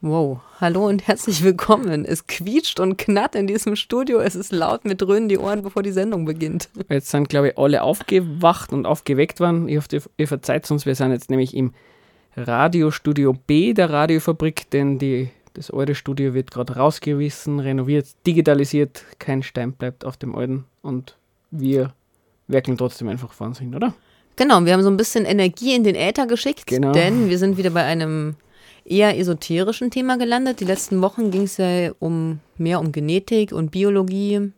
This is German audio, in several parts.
Wow, hallo und herzlich willkommen. Es quietscht und knarrt in diesem Studio. Es ist laut, mit dröhnen die Ohren, bevor die Sendung beginnt. Jetzt sind, glaube ich, alle aufgewacht und aufgeweckt worden. Ich hoffe, ihr verzeiht uns. Wir sind jetzt nämlich im Radiostudio B der Radiofabrik, denn die, das alte Studio wird gerade rausgerissen, renoviert, digitalisiert. Kein Stein bleibt auf dem alten und wir werkeln trotzdem einfach Wahnsinn, oder? Genau, wir haben so ein bisschen Energie in den Äther geschickt, Genau. denn wir sind wieder bei einem eher esoterischen Thema gelandet. Die letzten Wochen ging es ja um mehr um Genetik und Biologie.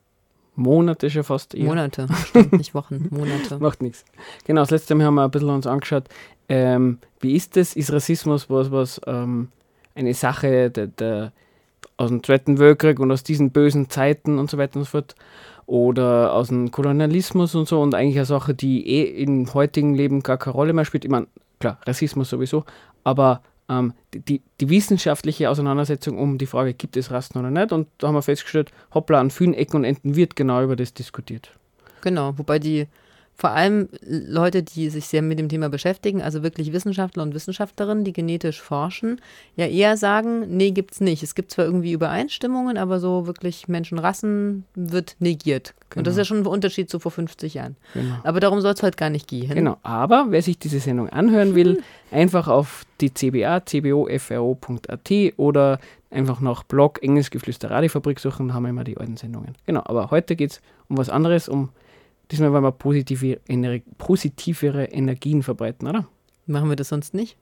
Monate schon fast. eher. Monate, stimmt, nicht Wochen, Monate. Macht nichts. Genau, das letzte Mal haben wir ein bisschen uns angeschaut, ähm, wie ist das? Ist Rassismus was, was ähm, eine Sache der, der, aus dem Zweiten Weltkrieg und aus diesen bösen Zeiten und so weiter und so fort? Oder aus dem Kolonialismus und so und eigentlich eine Sache, die eh im heutigen Leben gar keine Rolle mehr spielt. Ich meine, klar, Rassismus sowieso, aber ähm, die, die, wissenschaftliche Auseinandersetzung um die Frage, gibt es Rassen oder nicht? Und da haben wir festgestellt, hoppla, an vielen Ecken und Enden wird genau über das diskutiert. Genau, wobei die vor allem Leute, die sich sehr mit dem Thema beschäftigen, also wirklich Wissenschaftler und Wissenschaftlerinnen, die genetisch forschen, ja eher sagen, nee, gibt's nicht. Es gibt zwar irgendwie Übereinstimmungen, aber so wirklich Menschenrassen wird negiert. Und das ist ja schon ein Unterschied zu vor 50 Jahren. Genau. Aber darum soll es heute gar nicht gehen. Genau, aber wer sich diese Sendung anhören will, einfach auf die CBA, cbofro.at oder einfach nach Blog Engelsgeflüster Radiofabrik suchen, haben wir immer die alten Sendungen. Genau, aber heute geht es um was anderes, um diesmal wollen wir positive, ener positivere Energien verbreiten, oder? Machen wir das sonst nicht?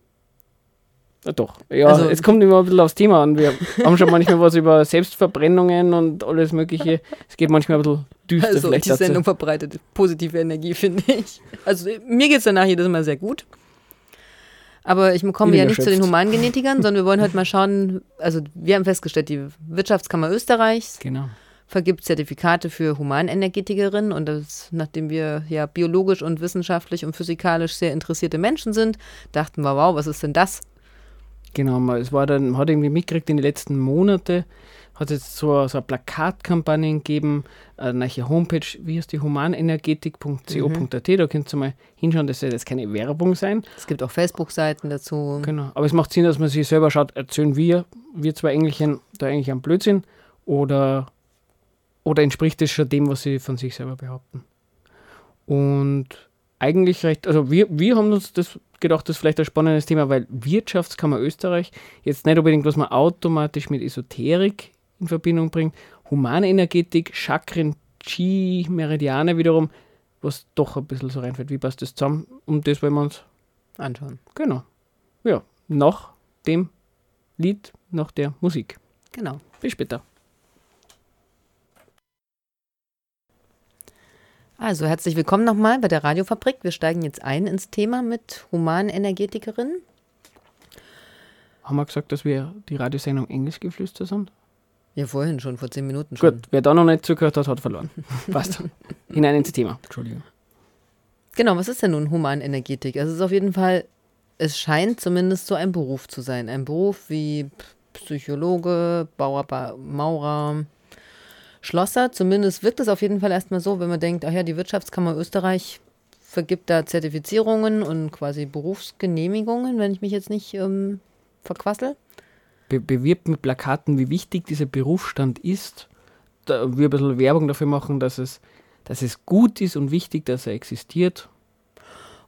Ja, doch. Ja, Also- es kommt immer ein bisschen aufs Thema an. Wir haben schon manchmal was über Selbstverbrennungen und alles Mögliche. Es geht manchmal ein bisschen düster Also vielleicht die dazu. Sendung verbreitet positive Energie, finde ich. Also mir geht es danach jedes Mal sehr gut. Aber ich komme ja nicht zu den. Humangenetikern, sondern wir wollen heute mal schauen, also wir haben festgestellt, die Wirtschaftskammer Österreichs Genau. Vergibt Zertifikate für Humanenergetikerinnen. Und das, nachdem wir ja biologisch und wissenschaftlich und physikalisch sehr interessierte Menschen sind, dachten wir, wow, was ist denn das? Genau, mal, es war dann, man hat irgendwie mitgekriegt in den letzten Monaten, hat es jetzt so, so eine Plakatkampagne gegeben, eine neue Homepage, wie heißt die, humanenergetik.co.at, da könnt ihr mal hinschauen, das soll jetzt keine Werbung sein, Es gibt auch Facebook-Seiten dazu. genau, aber es macht Sinn, dass man sich selber schaut, erzählen wir, wir zwei Engelchen, da eigentlich ein Blödsinn, oder, oder entspricht es schon dem, was sie von sich selber behaupten. Und eigentlich recht, also wir, wir haben uns das gedacht, das ist vielleicht ein spannendes Thema, weil Wirtschaftskammer Österreich jetzt nicht unbedingt, was man automatisch mit Esoterik in Verbindung bringt, Humanenergetik, Chakren, Chi, Meridiane wiederum, was doch ein bisschen so reinfällt. Wie passt das zusammen? Und das wollen wir uns, Anschauen. genau, ja, nach dem Lied, nach der Musik. Genau. Bis später. Also herzlich willkommen nochmal bei der Radiofabrik. Wir steigen jetzt ein ins Thema mit Humanenergetikerinnen. Haben wir gesagt, dass wir die Radiosendung Engelsgeflüster sind? Ja, vorhin schon, vor zehn Minuten schon. Gut, wer da noch nicht zugehört hat, hat verloren. Passt. Hinein ins Thema. Entschuldigung. Genau, was ist denn nun Humanenergetik? Also es ist auf jeden Fall, es scheint zumindest so ein Beruf zu sein. Ein Beruf wie Psychologe, Bauer, Ba- Maurer, Schlosser. Zumindest wirkt es auf jeden Fall erstmal so, wenn man denkt, ach ja, die Wirtschaftskammer Österreich vergibt da Zertifizierungen und quasi Berufsgenehmigungen, wenn ich mich jetzt nicht ähm, verquassel. Be bewirbt mit Plakaten, wie wichtig dieser Berufsstand ist. Da wir ein bisschen Werbung dafür machen, dass es, dass es gut ist und wichtig, dass er existiert.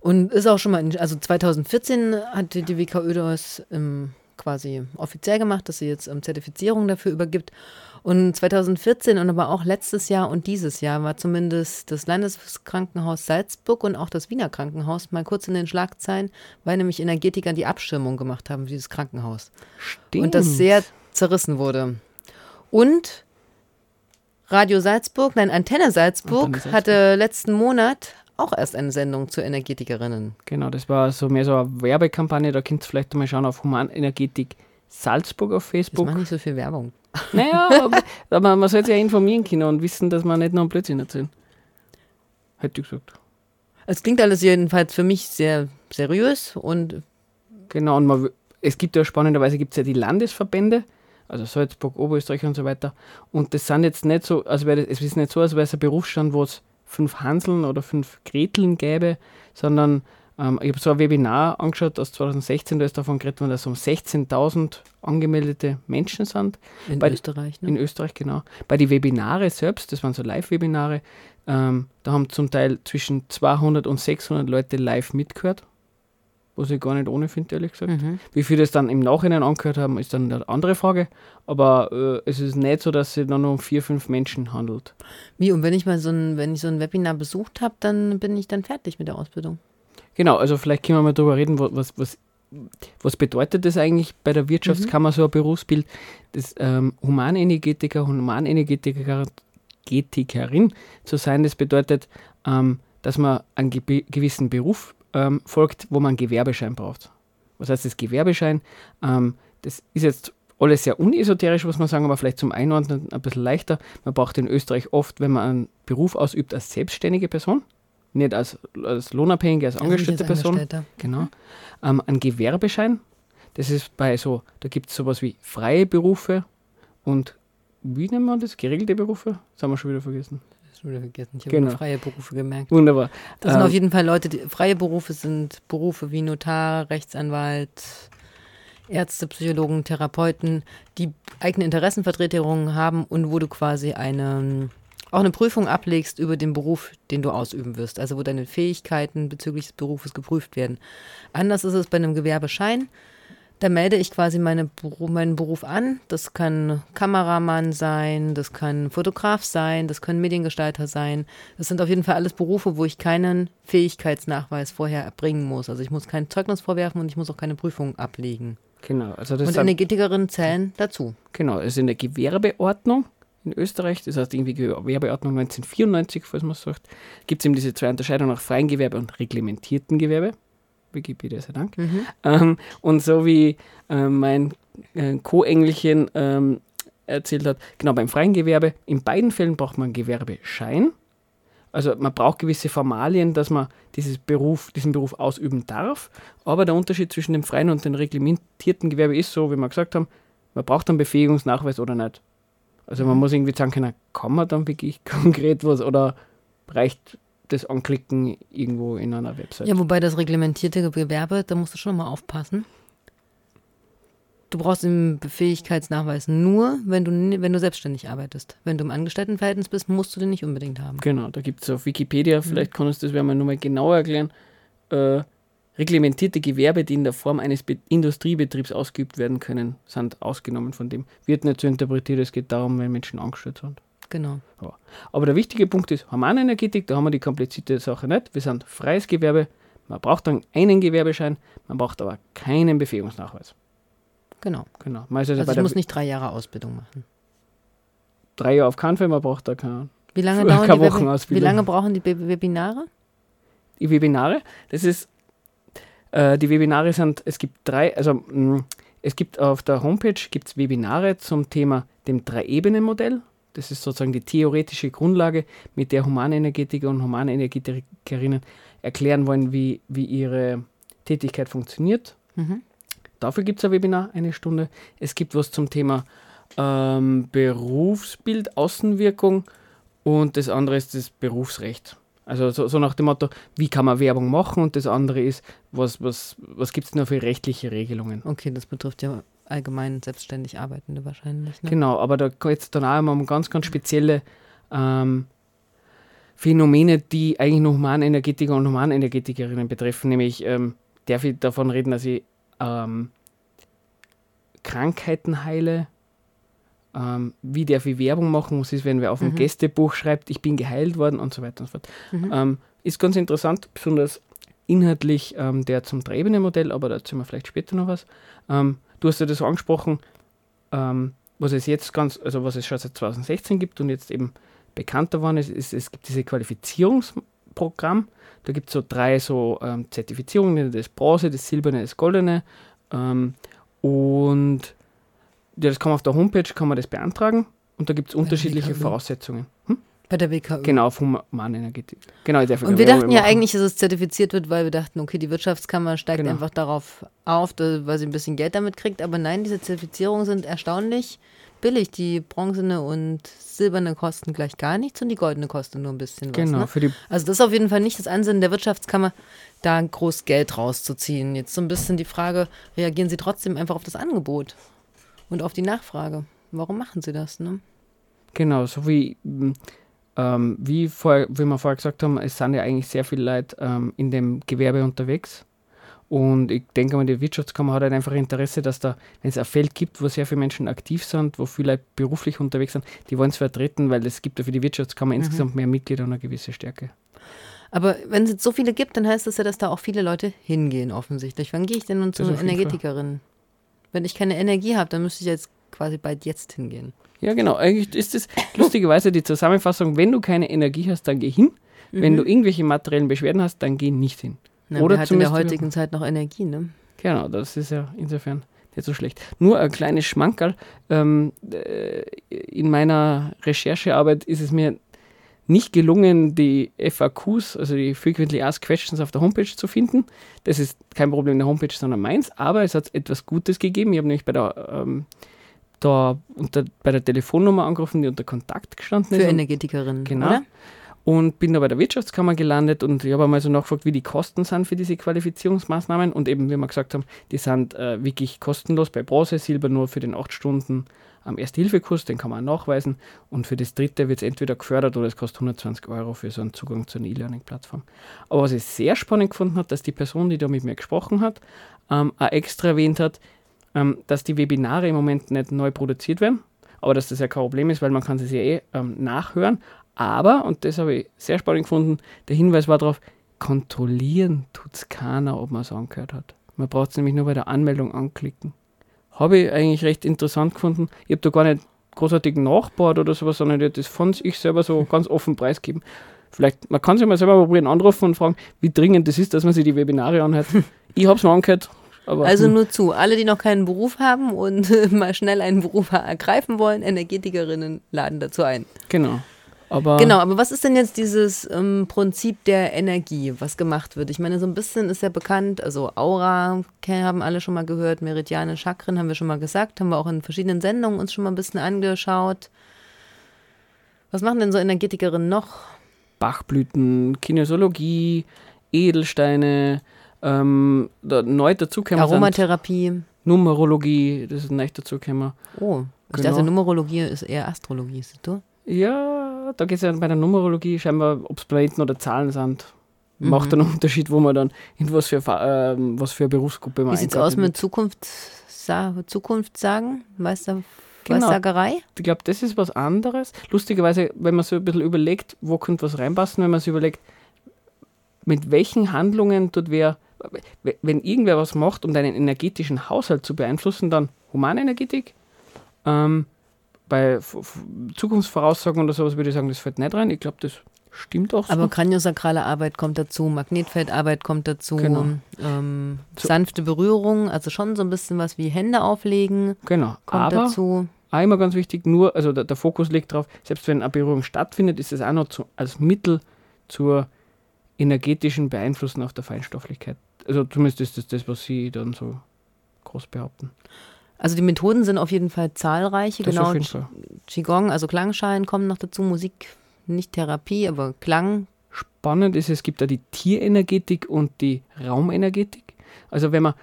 Und ist auch schon mal, in, also 2014 hat die WKÖ das ähm, quasi offiziell gemacht, dass sie jetzt ähm, Zertifizierung dafür übergibt. Und 2014 und aber auch letztes Jahr und dieses Jahr war zumindest das Landeskrankenhaus Salzburg und auch das Wiener Krankenhaus mal kurz in den Schlagzeilen, weil nämlich Energetiker die Abschirmung gemacht haben für dieses Krankenhaus. Stimmt. Und das sehr zerrissen wurde. Und Radio Salzburg, nein, Antenne Salzburg, Antenne Salzburg. hatte letzten Monat auch erst eine Sendung zu Energetikerinnen. Genau, das war so mehr so eine Werbekampagne. Da könnt ihr vielleicht mal schauen auf Humanenergetik Salzburg auf Facebook. macht nicht so viel Werbung. Naja, aber, man sollte sich ja informieren können und wissen, dass man nicht nur einen Blödsinn erzählen. Hätte ich gesagt. Es klingt alles jedenfalls für mich sehr seriös und Genau, und man, es gibt ja spannenderweise gibt's ja die Landesverbände, also Salzburg, Oberösterreich und so weiter. Und das sind jetzt nicht so, also das, es ist nicht so, als wäre es ein Berufsstand, wo es fünf Hanseln oder fünf Greteln gäbe, sondern ähm, ich habe so ein Webinar angeschaut aus 2016, da ist davon geredet worden, dass um 16.000 angemeldete Menschen sind. In Bei- Österreich, ne? In Österreich, genau. Bei den Webinare selbst, das waren so Live-Webinare, ähm, da haben zum Teil zwischen 200 und 600 Leute live mitgehört, was ich gar nicht ohne finde, ehrlich gesagt. mhm. Wie viele das dann im Nachhinein angehört haben, ist dann eine andere Frage. Aber äh, es ist nicht so, dass es dann nur um vier, fünf Menschen handelt. Wie, und wenn ich mal so ein, wenn ich so ein Webinar besucht habe, dann bin ich dann fertig mit der Ausbildung. Genau, also vielleicht können wir mal darüber reden, wa- was, was, was bedeutet das eigentlich bei der Wirtschaftskammer, so ein Berufsbild? Das ähm, Humanenergetiker, Humanenergetikerin Energetikerin zu sein, das bedeutet, ähm, dass man einen ge gewissen Beruf ähm, folgt, wo man einen Gewerbeschein braucht. Was heißt das Gewerbeschein? Ähm, das ist jetzt alles sehr unesoterisch, muss man sagen, aber vielleicht zum Einordnen ein bisschen leichter. Man braucht in Österreich oft, wenn man einen Beruf ausübt, als selbstständige Person, nicht als, als Lohnabhängige, als angestellte Also Person. Genau. Ähm, ein Gewerbeschein, das ist bei so, da gibt es sowas wie freie Berufe und wie nennt man das? Geregelte Berufe? Das haben wir schon wieder vergessen. Schon wieder vergessen. Ich habe Genau. freie Berufe gemerkt. Wunderbar. Das sind Ähm, auf jeden Fall Leute, die, freie Berufe sind Berufe wie Notar, Rechtsanwalt, Ärzte, Psychologen, Therapeuten, die eigene Interessenvertretungen haben und wo du quasi eine, auch eine Prüfung ablegst über den Beruf, den du ausüben wirst. Also wo deine Fähigkeiten bezüglich des Berufes geprüft werden. Anders ist es bei einem Gewerbeschein. Da melde ich quasi meine, meinen Beruf an. Das kann Kameramann sein, das kann Fotograf sein, das können Mediengestalter sein. Das sind auf jeden Fall alles Berufe, wo ich keinen Fähigkeitsnachweis vorher erbringen muss. Also ich muss kein Zeugnis vorwerfen und ich muss auch keine Prüfung ablegen. Genau, also das und Energetikerinnen zählen dazu. genau, es ist in der Gewerbeordnung in Österreich, das heißt irgendwie Gewerbeordnung 1994, falls man es sagt, gibt es eben diese zwei Unterscheidungen nach freiem Gewerbe und reglementierten Gewerbe. Wikipedia sei Dank. Mhm. Ähm, und so wie äh, mein äh, Co-Engelchen ähm, erzählt hat, genau beim freien Gewerbe, in beiden Fällen braucht man einen Gewerbeschein. Also man braucht gewisse Formalien, dass man dieses Beruf, diesen Beruf ausüben darf. Aber der Unterschied zwischen dem freien und dem reglementierten Gewerbe ist so, wie wir gesagt haben, man braucht einen Befähigungsnachweis oder nicht. Also man muss irgendwie sagen können, kann man dann wirklich konkret was oder reicht das Anklicken irgendwo in einer Website? Ja, wobei das reglementierte Gewerbe, da musst du schon mal aufpassen. Du brauchst den Fähigkeitsnachweis nur, wenn du, wenn du selbstständig arbeitest. Wenn du im Angestelltenverhältnis bist, musst du den nicht unbedingt haben. Genau, da gibt es auf Wikipedia, vielleicht kann uns das wer mal nochmal genauer erklären, äh, reglementierte Gewerbe, die in der Form eines Be Industriebetriebs ausgeübt werden können, sind ausgenommen von dem. Wird nicht so interpretiert, es geht darum, wenn Menschen angestellt sind. Genau. Aber der wichtige Punkt ist, Humanenergetik, da haben wir die komplizierte Sache nicht. Wir sind freies Gewerbe, man braucht dann einen Gewerbeschein, man braucht aber keinen Befähigungsnachweis. Genau. Genau. Man also, Also ich muss nicht drei Jahre Ausbildung machen. drei Jahre auf keinen Fall, man braucht da keine Wie lange, Keine dauern die, Webi- Wochenausbildung. wie lange brauchen die Web- Webinare? die Webinare. Das ist, äh, die Webinare sind, es gibt drei, also mh, es gibt auf der Homepage gibt's Webinare zum Thema dem Drei-Ebenen-Modell. Das ist sozusagen die theoretische Grundlage, mit der Humanenergetiker und Humanenergetikerinnen erklären wollen, wie, wie ihre Tätigkeit funktioniert. Mhm. Dafür gibt es ein Webinar, eine Stunde. Es gibt was zum Thema ähm, Berufsbild, Außenwirkung und das andere ist das Berufsrecht. Also so, so nach dem Motto, wie kann man Werbung machen und das andere ist, was, was, was gibt es noch für rechtliche Regelungen. Okay, das betrifft ja allgemein selbstständig Arbeitende wahrscheinlich. Ne? Genau, aber da geht es dann auch immer um ganz, ganz spezielle ähm, Phänomene, die eigentlich nur Humanenergetiker und Humanenergetikerinnen betreffen. Nämlich ähm, darf ich davon reden, dass ich ähm, Krankheiten heile. Ähm, wie darf ich Werbung machen? Was ist, wenn wer auf dem Mhm. Gästebuch schreibt, ich bin geheilt worden und so weiter und so fort. Mhm. Ähm, ist ganz interessant, besonders inhaltlich ähm, der zum Drei-Ebene-Modell, aber dazu haben wir vielleicht später noch was. Ähm, du hast ja das angesprochen, ähm, was es jetzt ganz, also was es schon seit 2016 gibt und jetzt eben bekannter geworden ist, ist es gibt diese Qualifizierungsprogramm. Da gibt es so drei so ähm, Zertifizierungen, das Bronze, das Silberne, das Goldene. Und ja, das kann man auf der Homepage kann man das beantragen und da gibt es unterschiedliche. Voraussetzungen. Hm? Bei der WKÜ. Genau, auf Humanenergetik. Genau, ich Und wir dachten ja machen. eigentlich, dass es zertifiziert wird, weil wir dachten, okay, die Wirtschaftskammer steigt Genau. einfach darauf auf, weil sie ein bisschen Geld damit kriegt. Aber nein, diese Zertifizierungen sind erstaunlich billig. Die bronzene und silberne kosten gleich gar nichts und die goldene kostet nur ein bisschen was. Genau, Ne? Also das ist auf jeden Fall nicht das Ansinnen der Wirtschaftskammer, da groß Geld rauszuziehen. Jetzt so ein bisschen die Frage, reagieren Sie trotzdem einfach auf das Angebot und auf die Nachfrage? Warum machen Sie das? Ne? Genau, so wie, ähm, wie, vor, wie wir vorher gesagt haben, es sind ja eigentlich sehr viele Leute ähm, in dem Gewerbe unterwegs. Und ich denke mal, die Wirtschaftskammer hat halt einfach Interesse, dass da, wenn es ein Feld gibt, wo sehr viele Menschen aktiv sind, wo viele Leute beruflich unterwegs sind, die wollen es vertreten, weil es gibt ja für die Wirtschaftskammer insgesamt mehr Mitglieder und eine gewisse Stärke. Aber wenn es jetzt so viele gibt, dann heißt das ja, dass da auch viele Leute hingehen offensichtlich. Wann gehe ich denn nun zu Das auf jeden Energetikerin? Wenn ich keine Energie habe, dann müsste ich jetzt quasi bald jetzt hingehen. Ja, genau. Eigentlich ist das lustigerweise die Zusammenfassung, wenn du keine Energie hast, dann geh hin. Wenn du irgendwelche materiellen Beschwerden hast, dann geh nicht hin. Na, Oder hat in der heutigen Zeit noch Energie, ne? Genau, das ist ja insofern nicht so schlecht. Nur ein kleines Schmankerl. Ähm, äh, in meiner Recherchearbeit ist es mir nicht gelungen, die FAQs, also die Frequently Asked Questions auf der Homepage zu finden. Das ist kein Problem der Homepage, sondern meins. Aber es hat etwas Gutes gegeben. Ich habe nämlich bei der, ähm, da unter, bei der Telefonnummer angerufen, die unter Kontakt gestanden Für ist. Und- Energetikerinnen, Genau. oder? und bin da bei der Wirtschaftskammer gelandet und ich habe einmal so nachgefragt, wie die Kosten sind für diese Qualifizierungsmaßnahmen und eben, wie wir gesagt haben, die sind äh, wirklich kostenlos bei Bronze, Silber nur für den 8 Stunden am Erste-Hilfe-Kurs, den kann man auch nachweisen und für das dritte wird es entweder gefördert oder es kostet 120 Euro für so einen Zugang zu einer E-Learning-Plattform. Aber was ich sehr spannend gefunden habe, dass die Person, die da mit mir gesprochen hat, ähm, auch extra erwähnt hat, ähm, dass die Webinare im Moment nicht neu produziert werden, aber dass das ja kein Problem ist, weil man kann sie ja eh ähm, nachhören. Aber, und das habe ich sehr spannend gefunden, der Hinweis war darauf, kontrollieren tut es keiner, ob man es angehört hat. Man braucht es nämlich nur bei der Anmeldung anklicken. Habe ich eigentlich recht interessant gefunden. Ich habe da gar nicht großartig nachgebaut oder sowas, sondern ich das von ich selber so ganz offen preisgeben. Vielleicht, man kann sich mal selber probieren, anrufen und fragen, wie dringend das ist, dass man sich die Webinare anhört. ich habe es mir angehört, aber Also hm, nur zu, alle, die noch keinen Beruf haben und äh, mal schnell einen Beruf ergreifen wollen, Energetikerinnen laden dazu ein. genau. Aber Genau, aber was ist denn jetzt dieses ähm, Prinzip der Energie, was gemacht wird? Ich meine, so ein bisschen ist ja bekannt, also Aura haben alle schon mal gehört, Meridiane, Chakren haben wir schon mal gesagt, haben wir auch in verschiedenen Sendungen uns schon mal ein bisschen angeschaut. Was machen denn so Energetikerinnen noch? Bachblüten, Kinesiologie, Edelsteine, ähm, da, neu dazugekommen sind Aromatherapie. Numerologie, das ist neu dazugekommen. Oh, ich Genau. dachte, Numerologie ist eher Astrologie, siehst du? Ja, da geht es ja bei der Numerologie scheinbar, ob es Planeten oder Zahlen sind. Mhm. Macht einen Unterschied, wo man dann in was für, ähm, was für eine Berufsgruppe man Wie sieht's eingeordnet aus mit. Zukunft, Sa Zukunft sagen? Weißt du, Genau. Ich glaube, das ist was anderes. Lustigerweise, wenn man so ein bisschen überlegt, wo könnte was reinpassen, wenn man sich überlegt, mit welchen Handlungen tut wer, wenn irgendwer was macht, um deinen energetischen Haushalt zu beeinflussen, dann Humanenergetik. Ähm, bei Zukunftsvoraussagen oder sowas würde ich sagen, das fällt nicht rein. Ich glaube, das stimmt auch so. Aber kraniosakrale Arbeit kommt dazu, Magnetfeldarbeit kommt dazu, Genau. ähm, So- sanfte Berührung, also schon so ein bisschen was wie Hände auflegen genau. kommt Aber dazu. auch immer ganz wichtig, nur, also der, der Fokus liegt darauf, selbst wenn eine Berührung stattfindet, ist es auch noch zu, als Mittel zur energetischen Beeinflussen auf der Feinstofflichkeit. Also zumindest ist das das, was Sie dann so groß behaupten. Also die Methoden sind auf jeden Fall zahlreiche, Das genau. Qigong, also Klangschalen kommen noch dazu, Musik, nicht Therapie, aber Klang. Spannend ist, es gibt da die Tierenergetik und die Raumenergetik. Also wenn man,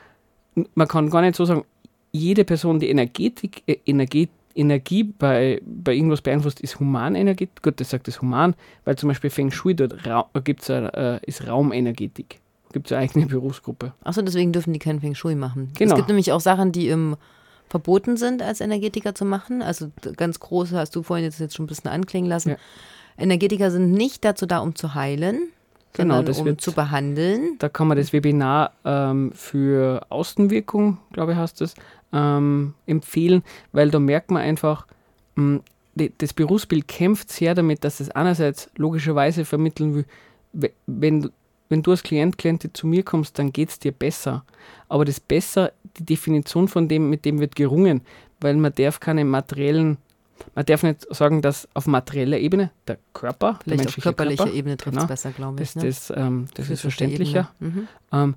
man kann gar nicht so sagen, jede Person, die Energetik, äh, Energie, Energie bei, bei irgendwas beeinflusst, ist Humanenergie. Gut, das sagt das Human, weil zum Beispiel Feng Shui dort Ra gibt's äh, ist Raumenergetik. Gibt es eine eigene Berufsgruppe. Achso, deswegen dürfen die kein Feng Shui machen. Genau. Es gibt nämlich auch Sachen, die im verboten sind, als Energetiker zu machen. Also ganz große, hast du vorhin jetzt, jetzt schon ein bisschen anklingen lassen. Ja. Energetiker sind nicht dazu da, um zu heilen, Genau, sondern das um wird- zu behandeln. Da kann man das Webinar ähm, für Außenwirkung, glaube ich, heißt es, ähm, empfehlen, weil da merkt man einfach, mh, die, das Berufsbild kämpft sehr damit, dass es einerseits logischerweise vermitteln will, we- wenn, du- wenn du als Klient, Klientin zu mir kommst, dann geht es dir besser. Aber das besser, die Definition von dem, mit dem wird gerungen, weil man darf keine materiellen, man darf nicht sagen, dass auf materieller Ebene der Körper, der Vielleicht auf menschliche körperlicher Körper, Ebene trifft es genau, besser, glaube ich. das, ne? das, ähm, das ist verständlicher. Mhm. Ähm,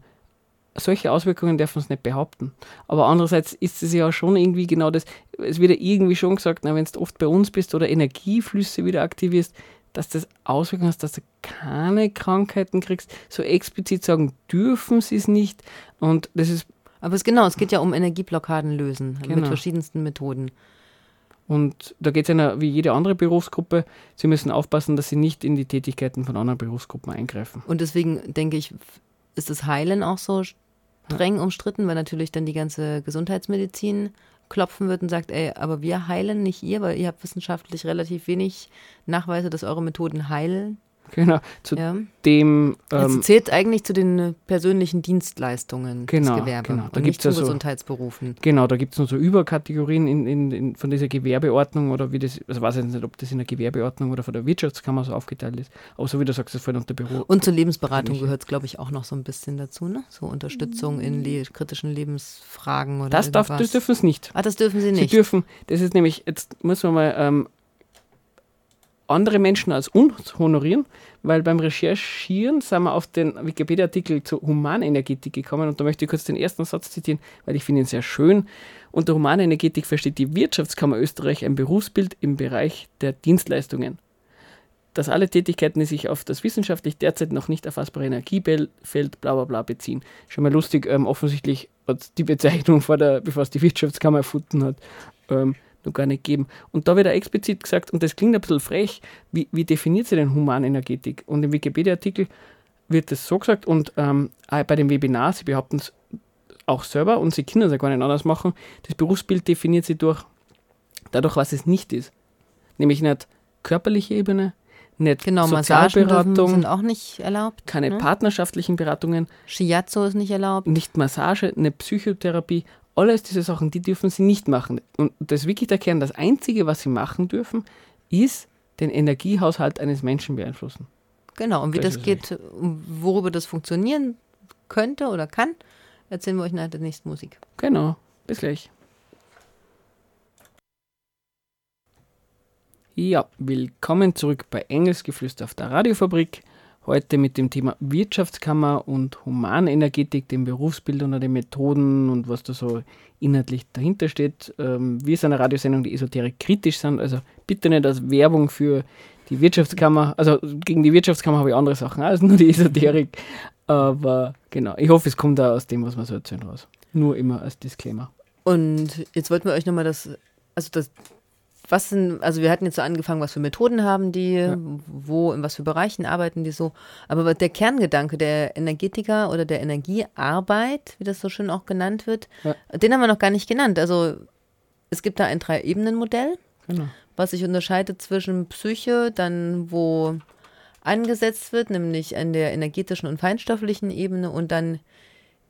solche Auswirkungen darf man es nicht behaupten. Aber andererseits ist es ja schon irgendwie genau das, es wird ja irgendwie schon gesagt, wenn du oft bei uns bist oder Energieflüsse wieder aktivierst, dass das Auswirkungen hast, dass du keine Krankheiten kriegst. So explizit sagen dürfen sie es nicht. Und das ist. Aber es genau, es geht ja um Energieblockaden lösen genau. mit verschiedensten Methoden. Und da geht es ja wie jede andere Berufsgruppe. Sie müssen aufpassen, dass sie nicht in die Tätigkeiten von anderen Berufsgruppen eingreifen. Und deswegen denke ich, ist das Heilen auch so streng umstritten, weil natürlich dann die ganze Gesundheitsmedizin klopfen wird und sagt, ey, aber wir heilen nicht ihr, weil ihr habt wissenschaftlich relativ wenig Nachweise, dass eure Methoden heilen. Genau, zu ja. dem. Ähm, es zählt eigentlich zu den persönlichen Dienstleistungen genau, des Gewerbes genau. Da und nicht zu so, Gesundheitsberufen. Genau, da gibt es noch so Überkategorien in, in, in, von dieser Gewerbeordnung oder wie das, also weiß ich nicht, ob das in der Gewerbeordnung oder von der Wirtschaftskammer so aufgeteilt ist, aber so wie du sagst, das fällt unter Büro. Und zur Lebensberatung gehört es, glaube ich, auch noch so ein bisschen dazu, ne? So Unterstützung in le kritischen Lebensfragen oder Das, darf, das dürfen sie nicht. Ah, das dürfen sie nicht. Sie dürfen, das ist nämlich, jetzt muss man mal ähm, andere Menschen als uns honorieren, weil beim Recherchieren sind wir auf den Wikipedia-Artikel zur Humanenergetik gekommen und da möchte ich kurz den ersten Satz zitieren, weil ich finde ihn sehr schön. Unter Humanenergetik versteht die Wirtschaftskammer Österreich ein Berufsbild im Bereich der Dienstleistungen. Dass alle Tätigkeiten, die sich auf das wissenschaftlich derzeit noch nicht erfassbare Energiefeld bla bla bla beziehen. Schon mal lustig, ähm, offensichtlich hat die Bezeichnung vor der, bevor es die Wirtschaftskammer erfunden hat, ähm, noch gar nicht geben. Und da wird er explizit gesagt, und das klingt ein bisschen frech, wie, wie definiert sie denn Humanenergetik? Und im Wikipedia-Artikel wird das so gesagt und ähm, bei dem Webinar, sie behaupten es auch selber und sie können es ja gar nicht anders machen, das Berufsbild definiert sie durch, dadurch, was es nicht ist. Nämlich nicht körperliche Ebene, nicht genau, Sozialberatung, sind auch nicht erlaubt. Keine ne? partnerschaftlichen Beratungen. Shiatsu ist nicht erlaubt. Nicht Massage, nicht Psychotherapie, alles diese Sachen, die dürfen sie nicht machen. Und das ist wirklich der Kern. Das Einzige, was sie machen dürfen, ist den Energiehaushalt eines Menschen beeinflussen. Genau, und wie das, das geht, worüber das funktionieren könnte oder kann, erzählen wir euch nach der nächsten Musik. Genau, bis gleich. Ja, willkommen zurück bei Engelsgeflüster auf der Radiofabrik. Heute mit dem Thema Wirtschaftskammer und Humanenergetik, dem Berufsbild und den Methoden und was da so inhaltlich dahinter steht. Ähm, wir sind eine Radiosendung, die esoterik kritisch sind, also bitte nicht als Werbung für die Wirtschaftskammer, also gegen die Wirtschaftskammer habe ich andere Sachen als nur die Esoterik. Aber genau, ich hoffe, es kommt da aus dem, was wir so erzählen, raus. Nur immer als Disclaimer. Und jetzt wollten wir euch nochmal das, also das was sind, also wir hatten jetzt so angefangen, was für Methoden haben die, ja. wo, in was für Bereichen arbeiten die so. Aber der Kerngedanke der Energetiker oder der Energiearbeit, wie das so schön auch genannt wird, ja. den haben wir noch gar nicht genannt. Also es gibt da ein Drei-Ebenen-Modell, genau. was sich unterscheidet zwischen Psyche, dann wo angesetzt wird, nämlich an der energetischen und feinstofflichen Ebene und dann